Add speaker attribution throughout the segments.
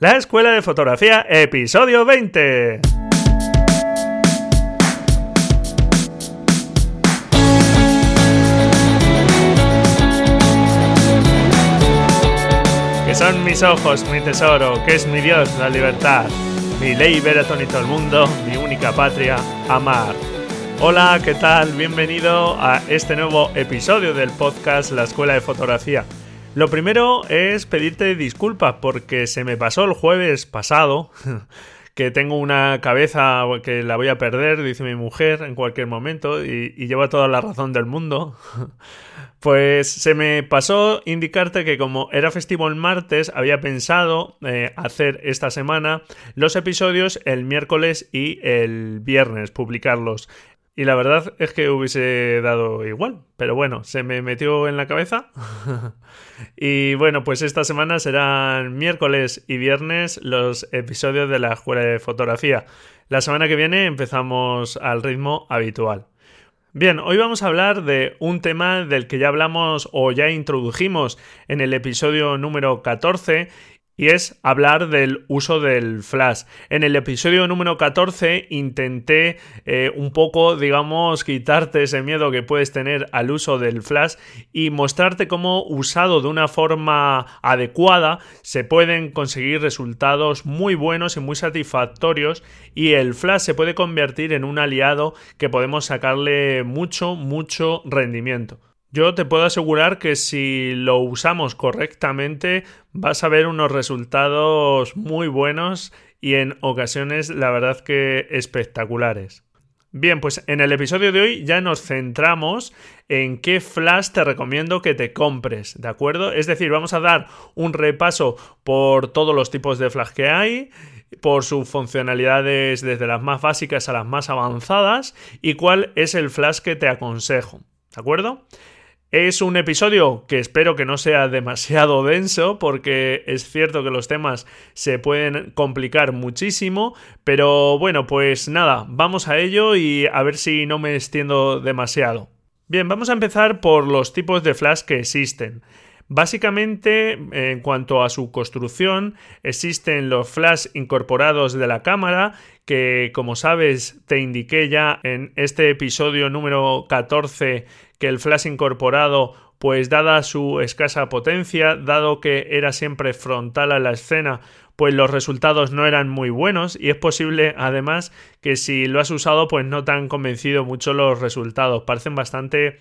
Speaker 1: La Escuela de Fotografía, episodio 20. Que son mis ojos, mi tesoro, que es mi Dios, la libertad, mi ley ver a todo el mundo, mi única patria, amar. Hola, ¿qué tal? Bienvenido a este nuevo episodio del podcast La Escuela de Fotografía. Lo primero es pedirte disculpas porque se me pasó el jueves pasado que tengo una cabeza que la voy a perder, dice mi mujer, en cualquier momento y, lleva toda la razón del mundo. Pues se me pasó indicarte que como era festivo el martes, había pensado eh, hacer esta semana los episodios el miércoles y el viernes, publicarlos. Y la verdad es que hubiese dado igual, pero bueno, se me metió en la cabeza. y bueno, pues esta semana serán miércoles y viernes los episodios de la escuela de fotografía. La semana que viene empezamos al ritmo habitual. Bien, hoy vamos a hablar de un tema del que ya hablamos o ya introdujimos en el episodio número 14 y es hablar del uso del flash. En el episodio número 14 intenté eh, un poco, digamos, quitarte ese miedo que puedes tener al uso del flash y mostrarte cómo usado de una forma adecuada se pueden conseguir resultados muy buenos y muy satisfactorios y el flash se puede convertir en un aliado que podemos sacarle mucho, mucho rendimiento. Yo te puedo asegurar que si lo usamos correctamente vas a ver unos resultados muy buenos y en ocasiones la verdad que espectaculares. Bien, pues en el episodio de hoy ya nos centramos en qué flash te recomiendo que te compres, ¿de acuerdo? Es decir, vamos a dar un repaso por todos los tipos de flash que hay, por sus funcionalidades desde las más básicas a las más avanzadas y cuál es el flash que te aconsejo, ¿de acuerdo? Es un episodio que espero que no sea demasiado denso porque es cierto que los temas se pueden complicar muchísimo, pero bueno, pues nada, vamos a ello y a ver si no me extiendo demasiado. Bien, vamos a empezar por los tipos de flash que existen. Básicamente, en cuanto a su construcción, existen los flash incorporados de la cámara, que como sabes te indiqué ya en este episodio número 14 que el flash incorporado pues dada su escasa potencia, dado que era siempre frontal a la escena, pues los resultados no eran muy buenos y es posible además que si lo has usado pues no te han convencido mucho los resultados, parecen bastante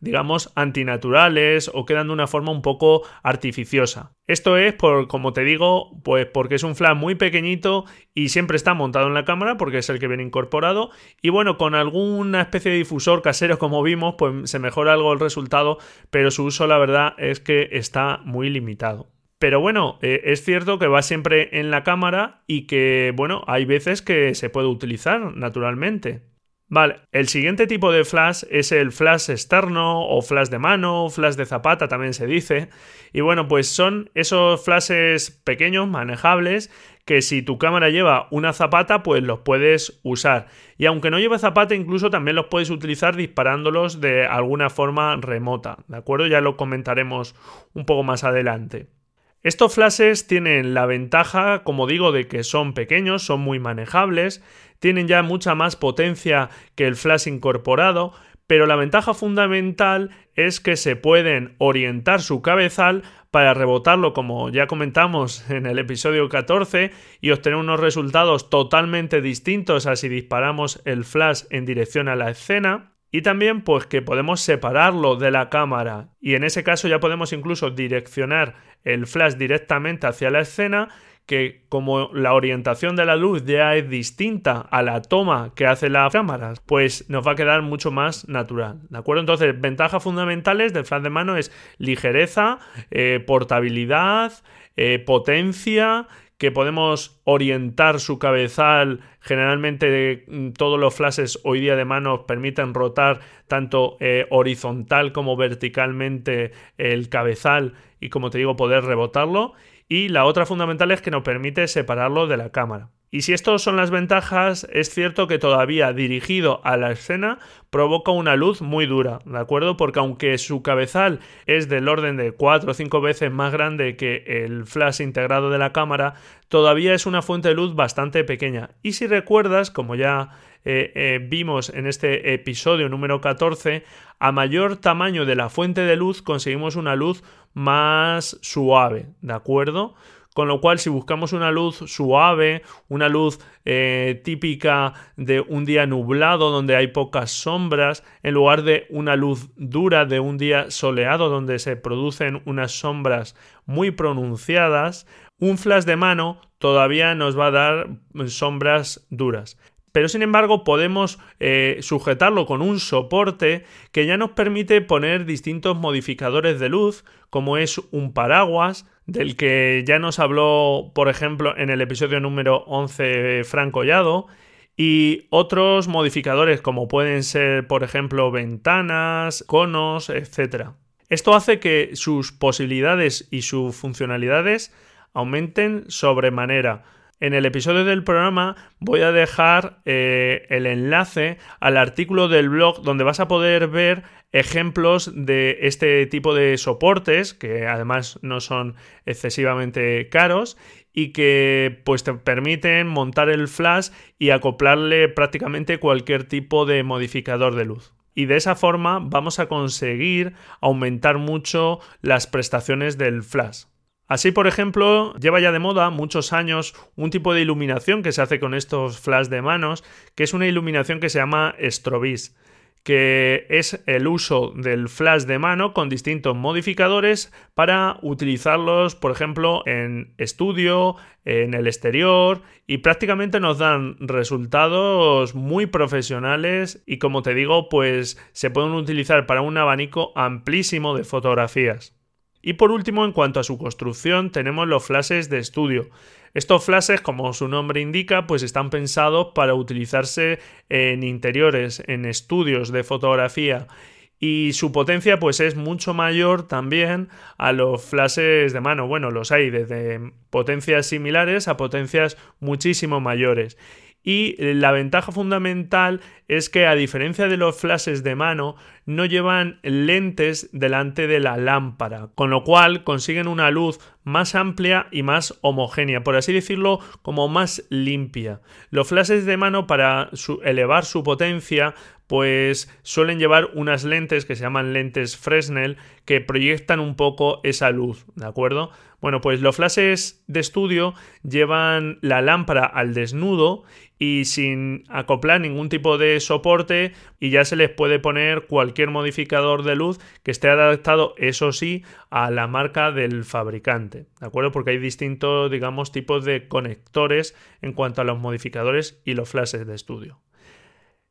Speaker 1: digamos antinaturales o quedan de una forma un poco artificiosa. Esto es por como te digo, pues porque es un flash muy pequeñito y siempre está montado en la cámara porque es el que viene incorporado y bueno, con alguna especie de difusor casero como vimos, pues se mejora algo el resultado, pero su uso la verdad es que está muy limitado. Pero bueno, eh, es cierto que va siempre en la cámara y que, bueno, hay veces que se puede utilizar naturalmente. Vale, el siguiente tipo de flash es el flash externo o flash de mano, flash de zapata también se dice. Y bueno, pues son esos flashes pequeños, manejables, que si tu cámara lleva una zapata, pues los puedes usar. Y aunque no lleve zapata, incluso también los puedes utilizar disparándolos de alguna forma remota. ¿De acuerdo? Ya lo comentaremos un poco más adelante. Estos flashes tienen la ventaja, como digo, de que son pequeños, son muy manejables, tienen ya mucha más potencia que el flash incorporado, pero la ventaja fundamental es que se pueden orientar su cabezal para rebotarlo como ya comentamos en el episodio 14 y obtener unos resultados totalmente distintos a si disparamos el flash en dirección a la escena. Y también pues que podemos separarlo de la cámara y en ese caso ya podemos incluso direccionar el flash directamente hacia la escena que como la orientación de la luz ya es distinta a la toma que hace la cámara, pues nos va a quedar mucho más natural. ¿De acuerdo? Entonces, ventajas fundamentales del flash de mano es ligereza, eh, portabilidad, eh, potencia, que podemos orientar su cabezal. Generalmente mm, todos los flashes hoy día de mano permiten rotar tanto eh, horizontal como verticalmente el cabezal y como te digo poder rebotarlo. Y la otra fundamental es que nos permite separarlo de la cámara. Y si estos son las ventajas, es cierto que todavía dirigido a la escena provoca una luz muy dura, ¿de acuerdo? Porque aunque su cabezal es del orden de 4 o 5 veces más grande que el flash integrado de la cámara, todavía es una fuente de luz bastante pequeña. Y si recuerdas, como ya eh, eh, vimos en este episodio número 14, a mayor tamaño de la fuente de luz conseguimos una luz más suave, ¿de acuerdo? Con lo cual, si buscamos una luz suave, una luz eh, típica de un día nublado donde hay pocas sombras, en lugar de una luz dura de un día soleado donde se producen unas sombras muy pronunciadas, un flash de mano todavía nos va a dar sombras duras. Pero sin embargo podemos eh, sujetarlo con un soporte que ya nos permite poner distintos modificadores de luz, como es un paraguas, del que ya nos habló, por ejemplo, en el episodio número 11 Franco Collado, y otros modificadores como pueden ser, por ejemplo, ventanas, conos, etc. Esto hace que sus posibilidades y sus funcionalidades aumenten sobremanera en el episodio del programa voy a dejar eh, el enlace al artículo del blog donde vas a poder ver ejemplos de este tipo de soportes que además no son excesivamente caros y que pues te permiten montar el flash y acoplarle prácticamente cualquier tipo de modificador de luz. Y de esa forma vamos a conseguir aumentar mucho las prestaciones del flash. Así, por ejemplo, lleva ya de moda muchos años un tipo de iluminación que se hace con estos flash de manos, que es una iluminación que se llama strobis, que es el uso del flash de mano con distintos modificadores para utilizarlos, por ejemplo, en estudio, en el exterior y prácticamente nos dan resultados muy profesionales y como te digo, pues se pueden utilizar para un abanico amplísimo de fotografías. Y por último, en cuanto a su construcción, tenemos los flashes de estudio. Estos flashes, como su nombre indica, pues están pensados para utilizarse en interiores, en estudios de fotografía y su potencia pues es mucho mayor también a los flashes de mano. Bueno, los hay desde potencias similares a potencias muchísimo mayores. Y la ventaja fundamental es que a diferencia de los flashes de mano, no llevan lentes delante de la lámpara, con lo cual consiguen una luz más amplia y más homogénea, por así decirlo, como más limpia. Los flashes de mano para elevar su potencia pues suelen llevar unas lentes que se llaman lentes Fresnel que proyectan un poco esa luz, ¿de acuerdo? Bueno, pues los flashes de estudio llevan la lámpara al desnudo y sin acoplar ningún tipo de soporte y ya se les puede poner cualquier modificador de luz que esté adaptado, eso sí, a la marca del fabricante, ¿de acuerdo? Porque hay distintos, digamos, tipos de conectores en cuanto a los modificadores y los flashes de estudio.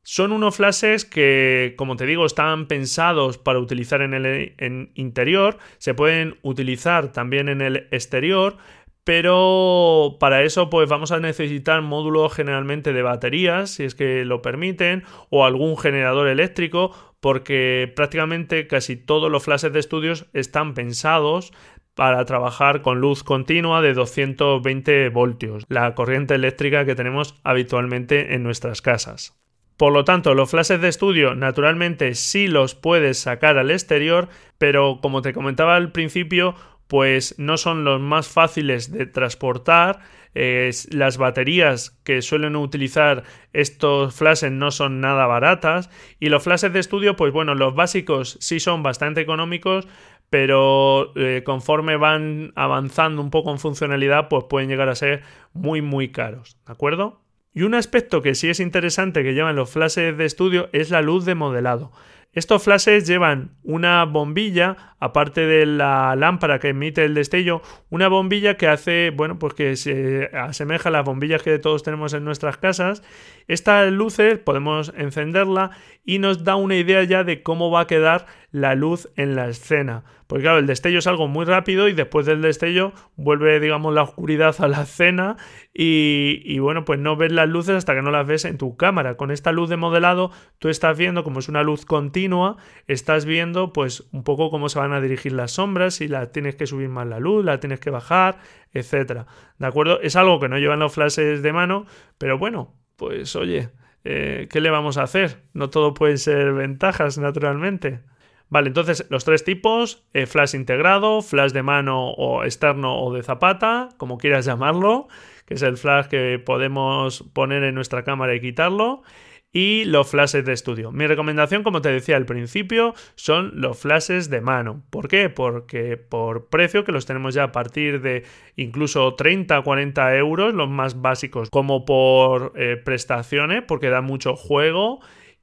Speaker 1: Son unos flashes que, como te digo, están pensados para utilizar en el interior, se pueden utilizar también en el exterior, pero para eso pues vamos a necesitar módulos generalmente de baterías, si es que lo permiten, o algún generador eléctrico, porque prácticamente casi todos los flashes de estudios están pensados para trabajar con luz continua de 220 voltios, la corriente eléctrica que tenemos habitualmente en nuestras casas. Por lo tanto, los flashes de estudio naturalmente sí los puedes sacar al exterior, pero como te comentaba al principio, pues no son los más fáciles de transportar. las baterías que suelen utilizar estos flashes no son nada baratas y los flashes de estudio, pues bueno, los básicos sí son bastante económicos, pero eh, conforme van avanzando un poco en funcionalidad, pues pueden llegar a ser muy muy caros, ¿de acuerdo? Y un aspecto que sí es interesante que llevan los flashes de estudio es la luz de modelado. Estos flashes llevan una bombilla, aparte de la lámpara que emite el destello, una bombilla que hace, bueno, pues que se asemeja a las bombillas que todos tenemos en nuestras casas. Esta luces podemos encenderla y nos da una idea ya de cómo va a quedar la luz en la escena. Porque claro, el destello es algo muy rápido y después del destello vuelve, digamos, la oscuridad a la escena y, bueno, pues no ves las luces hasta que no las ves en tu cámara. Con esta luz de modelado tú estás viendo, como es una luz continua, estás viendo pues un poco cómo se van a dirigir las sombras, si la tienes que subir más la luz, la tienes que bajar, etcétera. ¿De acuerdo? Es algo que no llevan los flashes de mano, pero bueno, pues oye, eh, ¿qué le vamos a hacer? No todo puede ser ventajas, naturalmente. Vale, entonces los tres tipos, eh, flash integrado, flash de mano o externo o de zapata, como quieras llamarlo, que es el flash que podemos poner en nuestra cámara y quitarlo, y los flashes de estudio. Mi recomendación, como te decía al principio, son los flashes de mano. ¿Por qué? Porque por precio, que los tenemos ya a partir de incluso 30 40 euros, los más básicos, como por eh, prestaciones, porque da mucho juego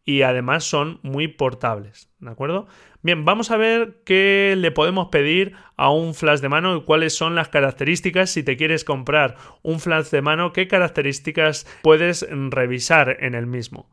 Speaker 1: y además son muy portables. ¿De acuerdo? Bien, vamos a ver qué le podemos pedir a un flash de mano y cuáles son las características si te quieres comprar un flash de mano, qué características puedes revisar en el mismo.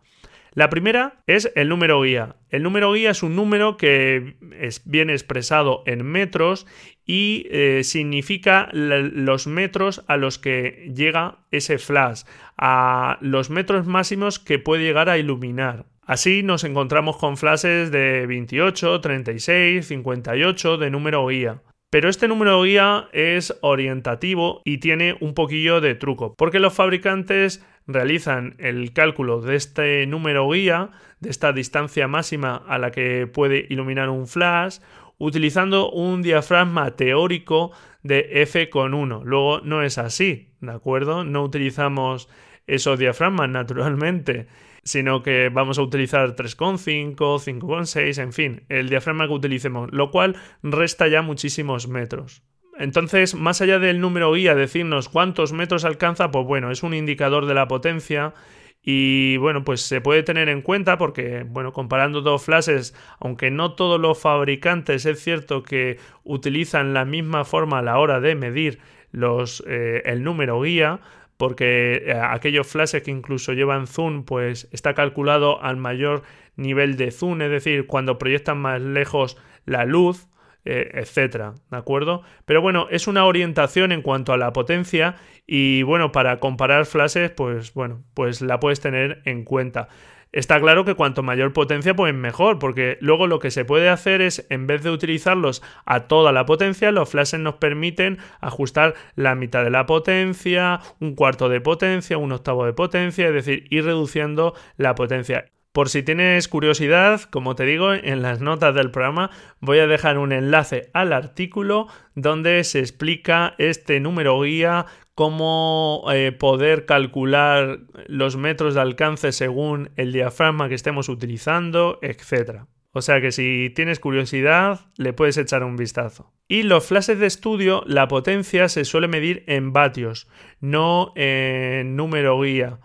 Speaker 1: La primera es el número guía. El número guía es un número que es bien expresado en metros y eh, significa los metros a los que llega ese flash, a los metros máximos que puede llegar a iluminar. Así nos encontramos con flashes de 28, 36, 58 de número guía. Pero este número guía es orientativo y tiene un poquillo de truco, porque los fabricantes realizan el cálculo de este número guía, de esta distancia máxima a la que puede iluminar un flash, utilizando un diafragma teórico de f con 1. Luego no es así, ¿de acuerdo? No utilizamos esos diafragmas naturalmente sino que vamos a utilizar 3,5, 5,6, en fin, el diafragma que utilicemos, lo cual resta ya muchísimos metros. Entonces, más allá del número guía, decirnos cuántos metros alcanza, pues bueno, es un indicador de la potencia y bueno, pues se puede tener en cuenta porque, bueno, comparando dos flashes, aunque no todos los fabricantes es cierto que utilizan la misma forma a la hora de medir los, eh, el número guía, porque eh, aquellos flashes que incluso llevan zoom, pues está calculado al mayor nivel de zoom, es decir, cuando proyectan más lejos la luz, eh, etcétera, ¿de acuerdo? Pero bueno, es una orientación en cuanto a la potencia y bueno, para comparar flashes, pues bueno, pues la puedes tener en cuenta. Está claro que cuanto mayor potencia, pues mejor, porque luego lo que se puede hacer es, en vez de utilizarlos a toda la potencia, los flashes nos permiten ajustar la mitad de la potencia, un cuarto de potencia, un octavo de potencia, es decir, ir reduciendo la potencia. Por si tienes curiosidad, como te digo, en las notas del programa voy a dejar un enlace al artículo donde se explica este número guía, cómo eh, poder calcular los metros de alcance según el diafragma que estemos utilizando, etc. O sea que si tienes curiosidad, le puedes echar un vistazo. Y los flashes de estudio, la potencia se suele medir en vatios, no en número guía.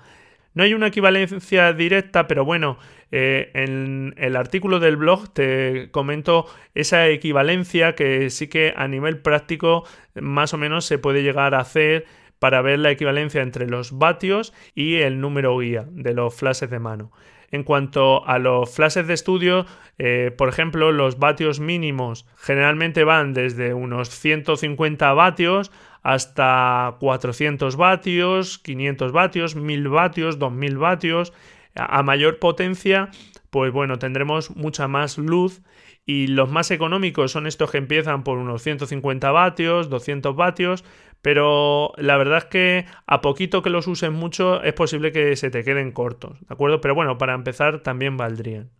Speaker 1: No hay una equivalencia directa, pero bueno, eh, en el artículo del blog te comento esa equivalencia que sí que a nivel práctico más o menos se puede llegar a hacer para ver la equivalencia entre los vatios y el número guía de los flashes de mano. En cuanto a los flashes de estudio, eh, por ejemplo, los vatios mínimos generalmente van desde unos 150 vatios hasta 400 vatios, 500 vatios, 1000 vatios, 2000 vatios. A mayor potencia, pues bueno, tendremos mucha más luz y los más económicos son estos que empiezan por unos 150 vatios, 200 vatios, pero la verdad es que a poquito que los usen mucho es posible que se te queden cortos, ¿de acuerdo? Pero bueno, para empezar también valdrían.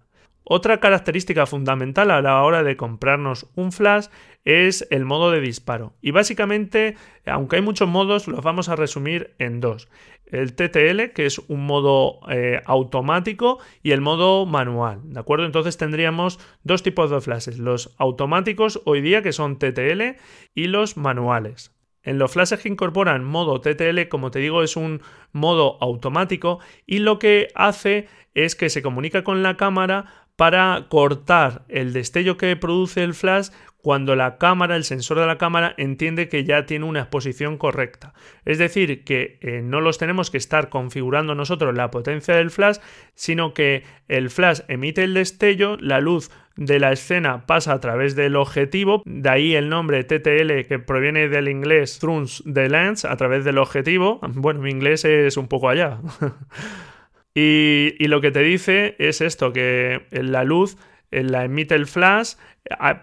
Speaker 1: Otra característica fundamental a la hora de comprarnos un flash es el modo de disparo. Y básicamente, aunque hay muchos modos, los vamos a resumir en dos. El TTL, que es un modo eh, automático, y el modo manual. ¿De acuerdo? Entonces tendríamos dos tipos de flashes. Los automáticos hoy día, que son TTL, y los manuales. En los flashes que incorporan modo TTL, como te digo, es un modo automático y lo que hace es que se comunica con la cámara para cortar el destello que produce el flash cuando la cámara, el sensor de la cámara, entiende que ya tiene una exposición correcta. Es decir, que eh, no los tenemos que estar configurando nosotros la potencia del flash, sino que el flash emite el destello, la luz de la escena pasa a través del objetivo, de ahí el nombre TTL que proviene del inglés through the lens, a través del objetivo. Bueno, mi inglés es un poco allá. y, lo que te dice es esto, que la luz eh, la emite el flash,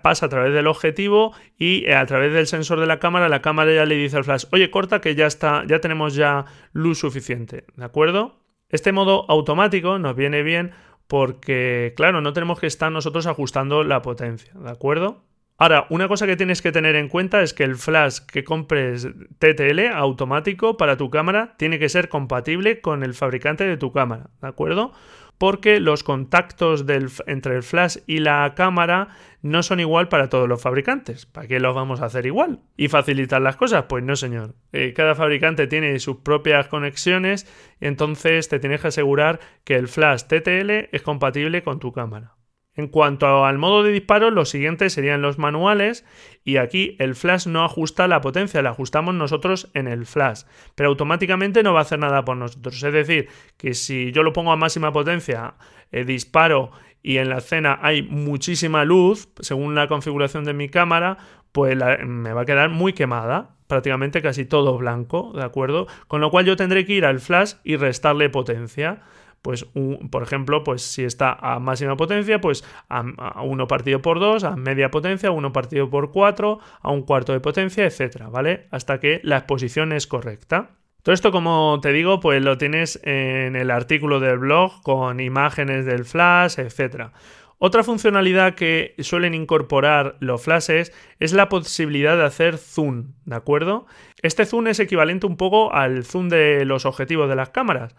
Speaker 1: pasa a través del objetivo y eh, a través del sensor de la cámara, la cámara ya le dice al flash, oye, corta que ya está, ya tenemos ya luz suficiente, ¿de acuerdo? Este modo automático nos viene bien porque, claro, no tenemos que estar nosotros ajustando la potencia, ¿de acuerdo? Ahora, una cosa que tienes que tener en cuenta es que el flash que compres TTL automático para tu cámara tiene que ser compatible con el fabricante de tu cámara, ¿de acuerdo? porque los contactos entre el flash y la cámara no son igual para todos los fabricantes. ¿Para qué los vamos a hacer igual? ¿Y facilitar las cosas? Pues no, señor. Eh, cada fabricante tiene sus propias conexiones entonces te tienes que asegurar que el flash TTL es compatible con tu cámara. En cuanto al modo de disparo, los siguientes serían los manuales y aquí el flash no ajusta la potencia, la ajustamos nosotros en el flash, pero automáticamente no va a hacer nada por nosotros. Es decir, que si yo lo pongo a máxima potencia, eh, disparo y en la escena hay muchísima luz, según la configuración de mi cámara, pues me va a quedar muy quemada, prácticamente casi todo blanco, ¿de acuerdo? Con lo cual yo tendré que ir al flash y restarle potencia pues por ejemplo, pues si está a máxima potencia, pues a, a, 1 partido por 2, a media potencia, a 1 partido por 4, a un cuarto de potencia, etcétera, ¿vale? Hasta que la exposición es correcta. Todo esto, como te digo, pues lo tienes en el artículo del blog con imágenes del flash, etcétera. Otra funcionalidad que suelen incorporar los flashes es la posibilidad de hacer zoom, ¿de acuerdo? Este zoom es equivalente un poco al zoom de los objetivos de las cámaras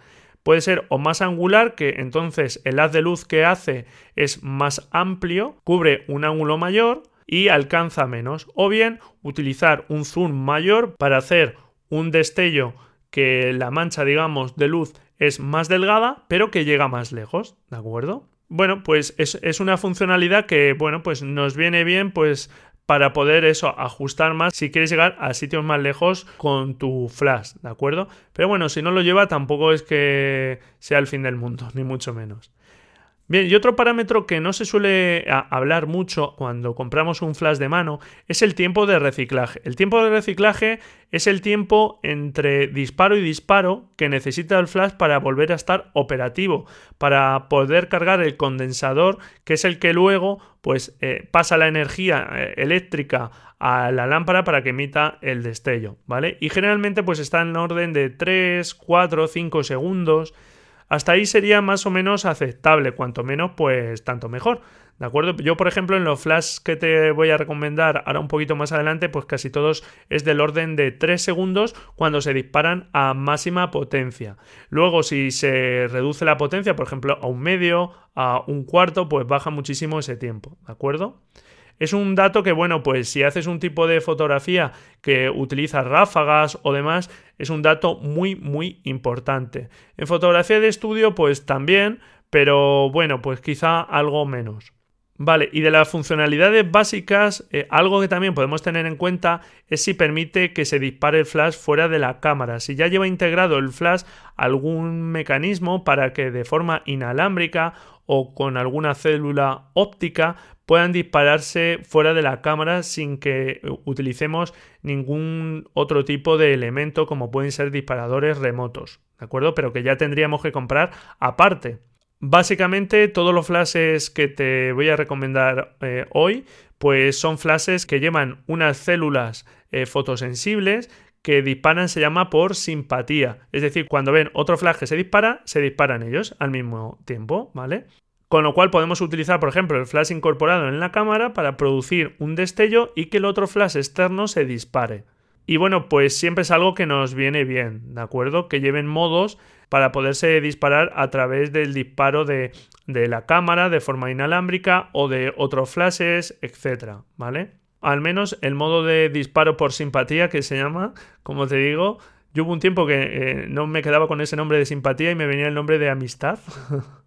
Speaker 1: puede ser o más angular, que entonces el haz de luz que hace es más amplio, cubre un ángulo mayor y alcanza menos, o bien utilizar un zoom mayor para hacer un destello que la mancha, digamos, de luz es más delgada, pero que llega más lejos, ¿de acuerdo? Bueno, pues es, es, una funcionalidad que, bueno, pues nos viene bien, pues para poder eso, ajustar más si quieres llegar a sitios más lejos con tu flash, ¿de acuerdo? Pero bueno, si no lo lleva tampoco es que sea el fin del mundo, ni mucho menos. Bien, y otro parámetro que no se suele hablar mucho cuando compramos un flash de mano es el tiempo de reciclaje. El tiempo de reciclaje es el tiempo entre disparo y disparo que necesita el flash para volver a estar operativo, para poder cargar el condensador, que es el que luego pues eh, pasa la energía eh, eléctrica a la lámpara para que emita el destello, ¿vale? Y generalmente pues está en orden de 3, 4, 5 segundos. Hasta ahí sería más o menos aceptable, cuanto menos, pues tanto mejor. ¿De acuerdo? Yo, por ejemplo, en los flash que te voy a recomendar ahora un poquito más adelante, pues casi todos es del orden de 3 segundos cuando se disparan a máxima potencia. Luego, si se reduce la potencia, por ejemplo, a un medio, a un cuarto, pues baja muchísimo ese tiempo. ¿De acuerdo? Es un dato que, bueno, pues si haces un tipo de fotografía que utiliza ráfagas o demás, es un dato muy, muy importante. En fotografía de estudio, pues también, pero bueno, pues quizá algo menos. Vale, y de las funcionalidades básicas, eh, algo que también podemos tener en cuenta es si permite que se dispare el flash fuera de la cámara. Si ya lleva integrado el flash algún mecanismo para que de forma inalámbrica o con alguna célula óptica puedan dispararse fuera de la cámara sin que utilicemos ningún otro tipo de elemento como pueden ser disparadores remotos, ¿de acuerdo? Pero que ya tendríamos que comprar aparte. Básicamente todos los flashes que te voy a recomendar eh, hoy pues son flashes que llevan unas células eh, fotosensibles que disparan se llama por simpatía. Es decir, cuando ven otro flash que se dispara, se disparan ellos al mismo tiempo, ¿vale? Con lo cual podemos utilizar, por ejemplo, el flash incorporado en la cámara para producir un destello y que el otro flash externo se dispare. Y bueno, pues siempre es algo que nos viene bien, ¿de acuerdo? Que lleven modos para poderse disparar a través del disparo de, de la cámara de forma inalámbrica o de otros flashes, etcétera, ¿vale? Al menos el modo de disparo por simpatía que se llama, como te digo, yo hubo un tiempo que eh, no me quedaba con ese nombre de simpatía y me venía el nombre de amistad.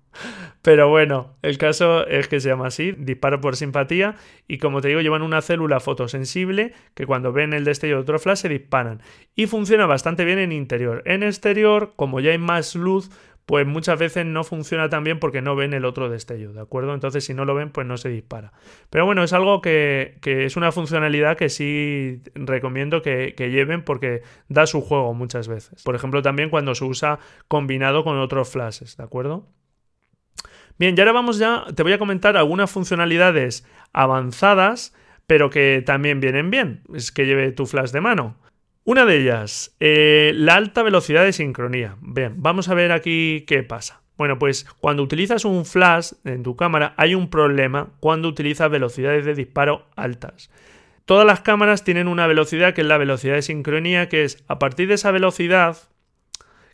Speaker 1: Pero bueno, el caso es que se llama así, disparo por simpatía, y como te digo, llevan una célula fotosensible que cuando ven el destello de otro flash se disparan. Y funciona bastante bien en interior. En exterior, como ya hay más luz, pues muchas veces no funciona tan bien porque no ven el otro destello, ¿de acuerdo? Entonces si no lo ven, pues no se dispara. Pero bueno, es algo que, es una funcionalidad que sí recomiendo que, que, lleven porque da su juego muchas veces. Por ejemplo, también cuando se usa combinado con otros flashes, ¿de acuerdo? Bien, y ahora vamos ya, te voy a comentar algunas funcionalidades avanzadas, pero que también vienen bien, es que lleve tu flash de mano. Una de ellas, eh, la alta velocidad de sincronía. Bien, vamos a ver aquí qué pasa. Bueno, pues cuando utilizas un flash en tu cámara hay un problema cuando utilizas velocidades de disparo altas. Todas las cámaras tienen una velocidad que es la velocidad de sincronía, que es a partir de esa velocidad,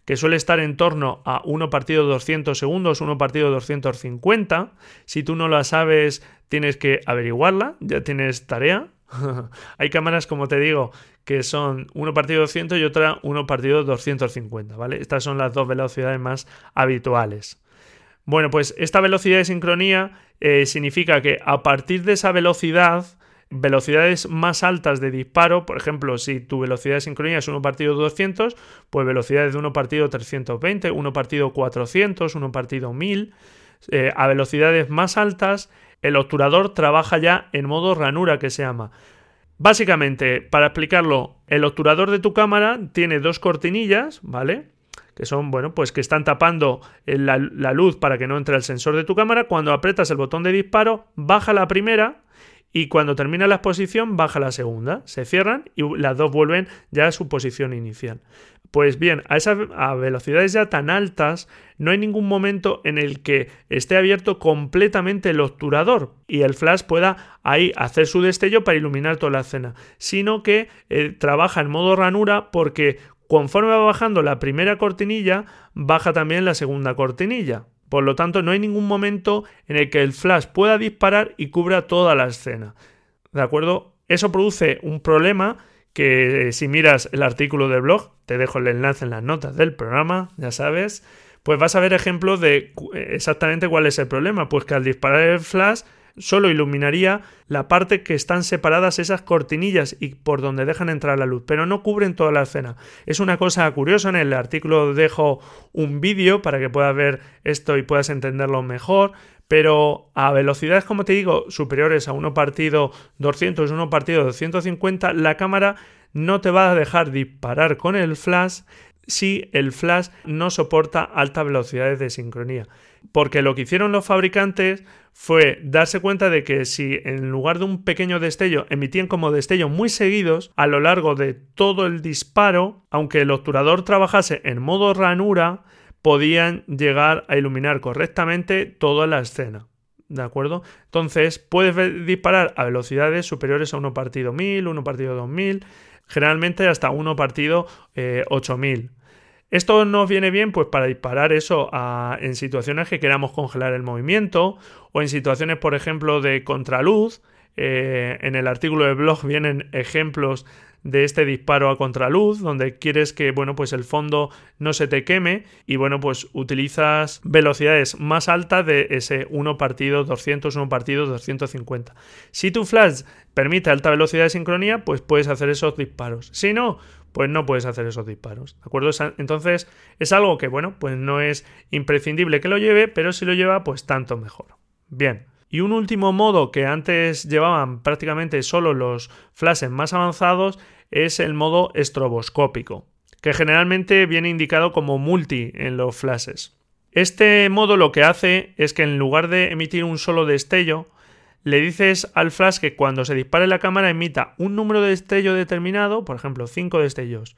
Speaker 1: que suele estar en torno a 1 partido 200 segundos, 1 partido 250. Si tú no la sabes, tienes que averiguarla, ya tienes tarea. Hay cámaras, como te digo, que son uno partido 200 y otra uno partido 250, ¿vale? Estas son las dos velocidades más habituales. Bueno, pues esta velocidad de sincronía eh, significa que a partir de esa velocidad, velocidades más altas de disparo, por ejemplo, si tu velocidad de sincronía es 1 partido 200, pues velocidades de 1 partido 320, 1 partido 400, 1 partido 1000, eh, a velocidades más altas, el obturador trabaja ya en modo ranura que se llama. Básicamente, para explicarlo, el obturador de tu cámara tiene dos cortinillas, ¿vale? Que son, bueno, pues que están tapando la, la luz para que no entre el sensor de tu cámara. Cuando apretas el botón de disparo, baja la primera y cuando termina la exposición baja la segunda, se cierran y las dos vuelven ya a su posición inicial. Pues bien, a esas velocidades ya tan altas no hay ningún momento en el que esté abierto completamente el obturador y el flash pueda ahí hacer su destello para iluminar toda la escena, sino que eh, trabaja en modo ranura porque conforme va bajando la primera cortinilla, baja también la segunda cortinilla. Por lo tanto, no hay ningún momento en el que el flash pueda disparar y cubra toda la escena. ¿De acuerdo? Eso produce un problema que eh, si miras el artículo del blog, te dejo el enlace en las notas del programa, ya sabes, pues vas a ver ejemplos de exactamente cuál es el problema. Pues que al disparar el flash solo iluminaría la parte que están separadas esas cortinillas y por donde dejan entrar la luz, pero no cubren toda la escena. Es una cosa curiosa, en el artículo dejo un vídeo para que puedas ver esto y puedas entenderlo mejor, pero a velocidades, como te digo, superiores a 1 partido 200, 1 partido 250, la cámara no te va a dejar disparar con el flash si el flash no soporta altas velocidades de sincronía. Porque lo que hicieron los fabricantes fue darse cuenta de que si en lugar de un pequeño destello emitían como destellos muy seguidos a lo largo de todo el disparo, aunque el obturador trabajase en modo ranura, podían llegar a iluminar correctamente toda la escena. ¿De acuerdo? Entonces puedes disparar a velocidades superiores a 1 partido 1000, 1 partido 2000, generalmente hasta 1 partido 8000. Eh, esto nos viene bien pues para disparar eso en situaciones que queramos congelar el movimiento o en situaciones, por ejemplo, de contraluz. Eh, en el artículo del blog vienen ejemplos de este disparo a contraluz, donde quieres que, bueno, pues el fondo no se te queme y, bueno, pues utilizas velocidades más altas de ese 1 partido 200, 1 partido 250. Si tu flash permite alta velocidad de sincronía, pues puedes hacer esos disparos. Si no, pues no puedes hacer esos disparos. ¿De acuerdo? Entonces es algo que, bueno, pues no es imprescindible que lo lleve, pero si lo lleva, pues tanto mejor. Bien. Y un último modo que antes llevaban prácticamente solo los flashes más avanzados es el modo estroboscópico, que generalmente viene indicado como multi en los flashes. Este modo lo que hace es que en lugar de emitir un solo destello, le dices al flash que cuando se dispare la cámara emita un número de destello determinado, por ejemplo 5 destellos,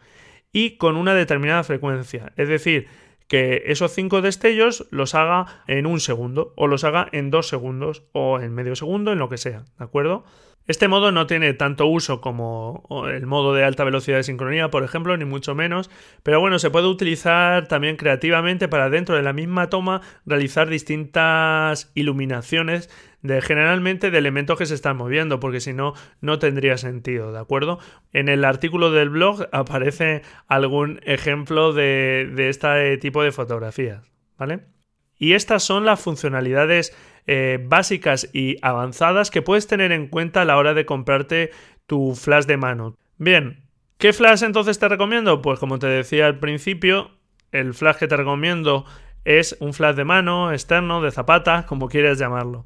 Speaker 1: y con una determinada frecuencia. Es decir, que esos 5 destellos los haga en un segundo, o los haga en dos segundos, o en medio segundo, en lo que sea, ¿de acuerdo? Este modo no tiene tanto uso como el modo de alta velocidad de sincronía, por ejemplo, ni mucho menos, pero bueno, se puede utilizar también creativamente para dentro de la misma toma realizar distintas iluminaciones de generalmente de elementos que se están moviendo, porque si no, no tendría sentido, ¿de acuerdo? En el artículo del blog aparece algún ejemplo de, de este tipo de fotografías, ¿vale? Y estas son las funcionalidades eh, básicas y avanzadas que puedes tener en cuenta a la hora de comprarte tu flash de mano. Bien, ¿qué flash entonces te recomiendo? Pues como te decía al principio, el flash que te recomiendo es un flash de mano, externo, de zapata, como quieras llamarlo.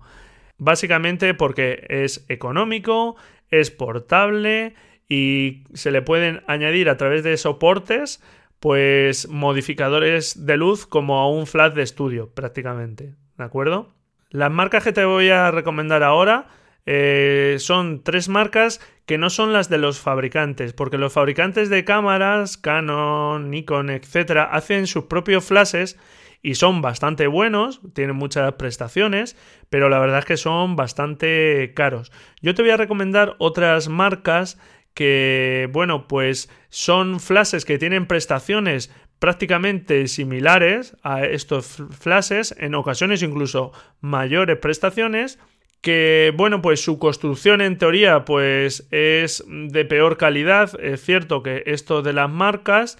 Speaker 1: Básicamente porque es económico, es portable y se le pueden añadir a través de soportes pues modificadores de luz como a un flash de estudio prácticamente, ¿de acuerdo? Las marcas que te voy a recomendar ahora eh, son tres marcas que no son las de los fabricantes, porque los fabricantes de cámaras, Canon, Nikon, etcétera, hacen sus propios flashes y son bastante buenos, tienen muchas prestaciones, pero la verdad es que son bastante caros. Yo te voy a recomendar otras marcas que, bueno, pues son flashes que tienen prestaciones prácticamente similares a estos flashes, en ocasiones incluso mayores prestaciones, que bueno, pues su construcción en teoría pues es de peor calidad, es cierto que esto de las marcas,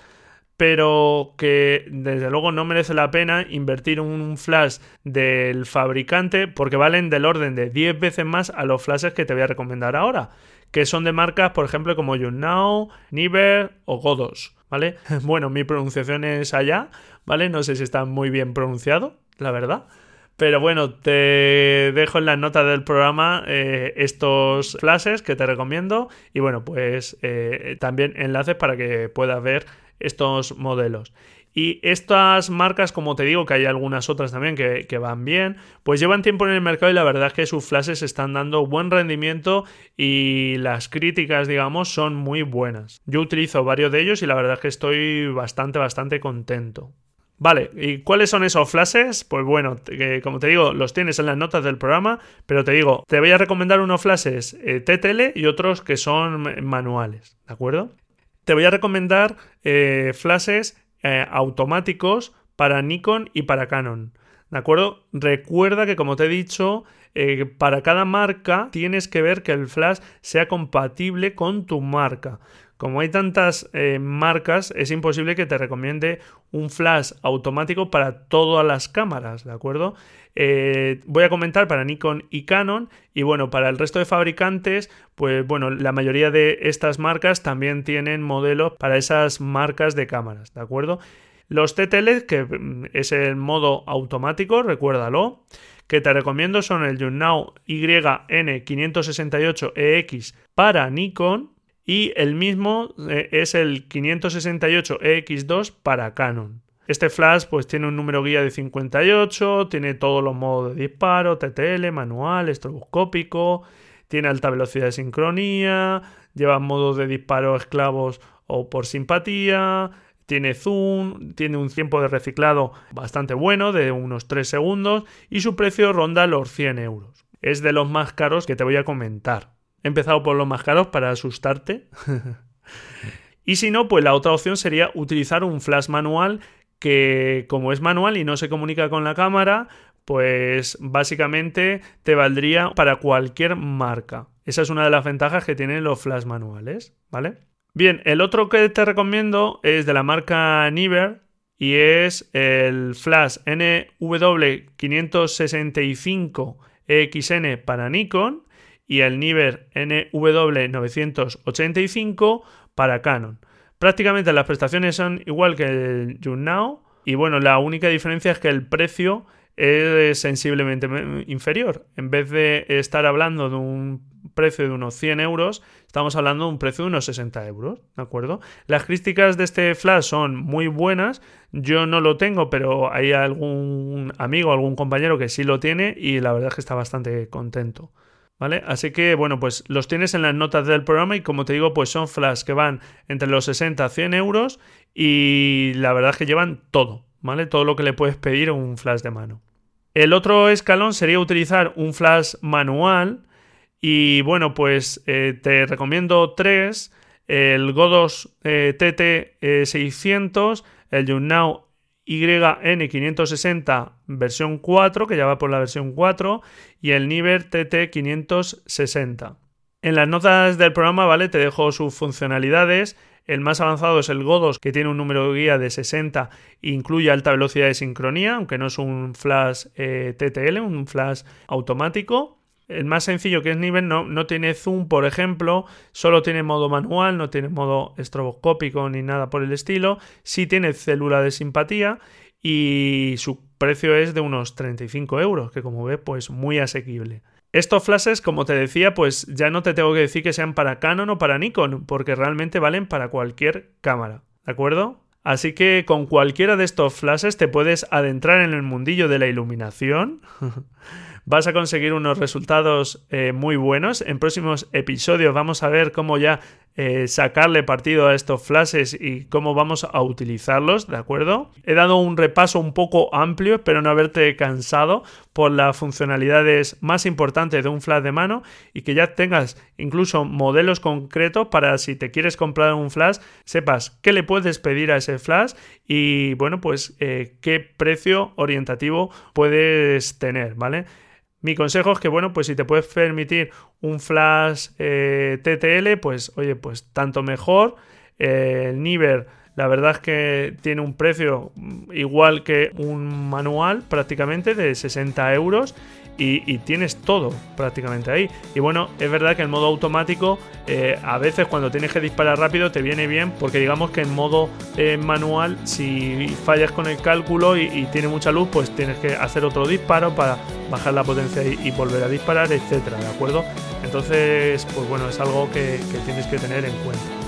Speaker 1: pero que desde luego no merece la pena invertir un flash del fabricante porque valen del orden de 10 veces más a los flashes que te voy a recomendar ahora que son de marcas, por ejemplo, como YouNow, Niver o Godos, ¿vale? Bueno, mi pronunciación es allá, ¿vale? No sé si está muy bien pronunciado, la verdad. Pero bueno, te dejo en las notas del programa eh, estos flashes que te recomiendo y bueno, pues eh, también enlaces para que puedas ver estos modelos. Y estas marcas, como te digo, que hay algunas otras también que, van bien, pues llevan tiempo en el mercado y la verdad es que sus flashes están dando buen rendimiento y las críticas, digamos, son muy buenas. Yo utilizo varios de ellos y la verdad es que estoy bastante, bastante contento. Vale, ¿y cuáles son esos flashes? Pues bueno, como te digo, los tienes en las notas del programa, pero te digo, te voy a recomendar unos flashes eh, TTL y otros que son manuales, ¿de acuerdo? Te voy a recomendar eh, flashes eh, automáticos para Nikon y para Canon. ¿De acuerdo? Recuerda que, como te he dicho, eh, para cada marca tienes que ver que el flash sea compatible con tu marca. Como hay tantas marcas, es imposible que te recomiende un flash automático para todas las cámaras, ¿de acuerdo? Voy a comentar para Nikon y Canon y bueno, para el resto de fabricantes, pues bueno, la mayoría de estas marcas también tienen modelos para esas marcas de cámaras, ¿de acuerdo? Los TTL, que mm, es el modo automático, recuérdalo, que te recomiendo son el YouNow YN568EX para Nikon y el mismo eh, es el 568EX2 para Canon. Este flash pues tiene un número guía de 58, tiene todos los modos de disparo, TTL, manual, estroboscópico, tiene alta velocidad de sincronía, lleva modos de disparo esclavos o por simpatía, tiene zoom, tiene un tiempo de reciclado bastante bueno, de unos 3 segundos, y su precio ronda los 100 euros. Es de los más caros que te voy a comentar. He empezado por los más caros para asustarte. y si no, pues la otra opción sería utilizar un flash manual que como es manual y no se comunica con la cámara, pues básicamente te valdría para cualquier marca. Esa es una de las ventajas que tienen los flash manuales, ¿vale? Bien, el otro que te recomiendo es de la marca Niver y es el flash NW565EXN para Nikon y el Niver NW985 para Canon. Prácticamente las prestaciones son igual que el YouNow y bueno, la única diferencia es que el precio es sensiblemente inferior. En vez de estar hablando de un precio de unos 100 euros, estamos hablando de un precio de unos 60 euros, ¿de acuerdo? Las críticas de este flash son muy buenas, yo no lo tengo, pero hay algún amigo, algún compañero que sí lo tiene y la verdad es que está bastante contento. ¿Vale? Así que, bueno, pues los tienes en las notas del programa y como te digo, pues son flash que van entre los 60 a 100 euros y la verdad es que llevan todo, ¿vale? Todo lo que le puedes pedir a un flash de mano. El otro escalón sería utilizar un flash manual y bueno, pues eh, te recomiendo tres, el Godos eh, TT600, el YouNow YN560 versión 4, que ya va por la versión 4, y el Niver TT560. En las notas del programa, ¿vale? Te dejo sus funcionalidades. El más avanzado es el Godos, que tiene un número de guía de 60 e incluye alta velocidad de sincronía, aunque no es un flash eh, TTL, un flash automático. El más sencillo que es Niven no, no, tiene zoom, por ejemplo, solo tiene modo manual, no tiene modo estroboscópico ni nada por el estilo. Sí tiene célula de simpatía y su precio es de unos 35 euros, que como ves, pues muy asequible. Estos flashes, como te decía, pues ya no te tengo que decir que sean para Canon o para Nikon, porque realmente valen para cualquier cámara, ¿de acuerdo? Así que con cualquiera de estos flashes te puedes adentrar en el mundillo de la iluminación. vas a conseguir unos resultados eh, muy buenos. En próximos episodios vamos a ver cómo ya eh, sacarle partido a estos flashes y cómo vamos a utilizarlos, ¿de acuerdo? He dado un repaso un poco amplio, espero no haberte cansado por las funcionalidades más importantes de un flash de mano y que ya tengas incluso modelos concretos para si te quieres comprar un flash, sepas qué le puedes pedir a ese flash y bueno, pues eh, qué precio orientativo puedes tener, ¿vale? Mi consejo es que, bueno, pues si te puedes permitir un flash eh, TTL, pues oye, pues tanto mejor. Eh, el Niver, la verdad es que tiene un precio igual que un manual prácticamente de 60 euros y, tienes todo prácticamente ahí. Y bueno, es verdad que en modo automático eh, a veces cuando tienes que disparar rápido te viene bien porque digamos que en modo eh, manual si fallas con el cálculo y, tiene mucha luz pues tienes que hacer otro disparo para bajar la potencia y, volver a disparar, etcétera, ¿de acuerdo? Entonces, pues bueno, es algo que tienes que tener en cuenta.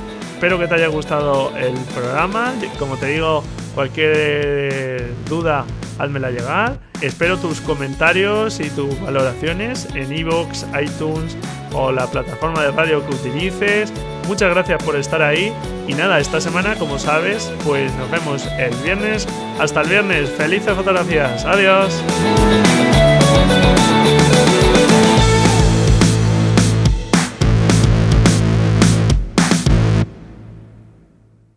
Speaker 1: Espero que te haya gustado el programa. Como te digo, cualquier duda, házmela llegar. Espero tus comentarios y tus valoraciones en iVoox, iTunes o la plataforma de radio que utilices. Muchas gracias por estar ahí. Y nada, esta semana, como sabes, pues nos vemos el viernes. Hasta el viernes. Felices fotografías. Adiós.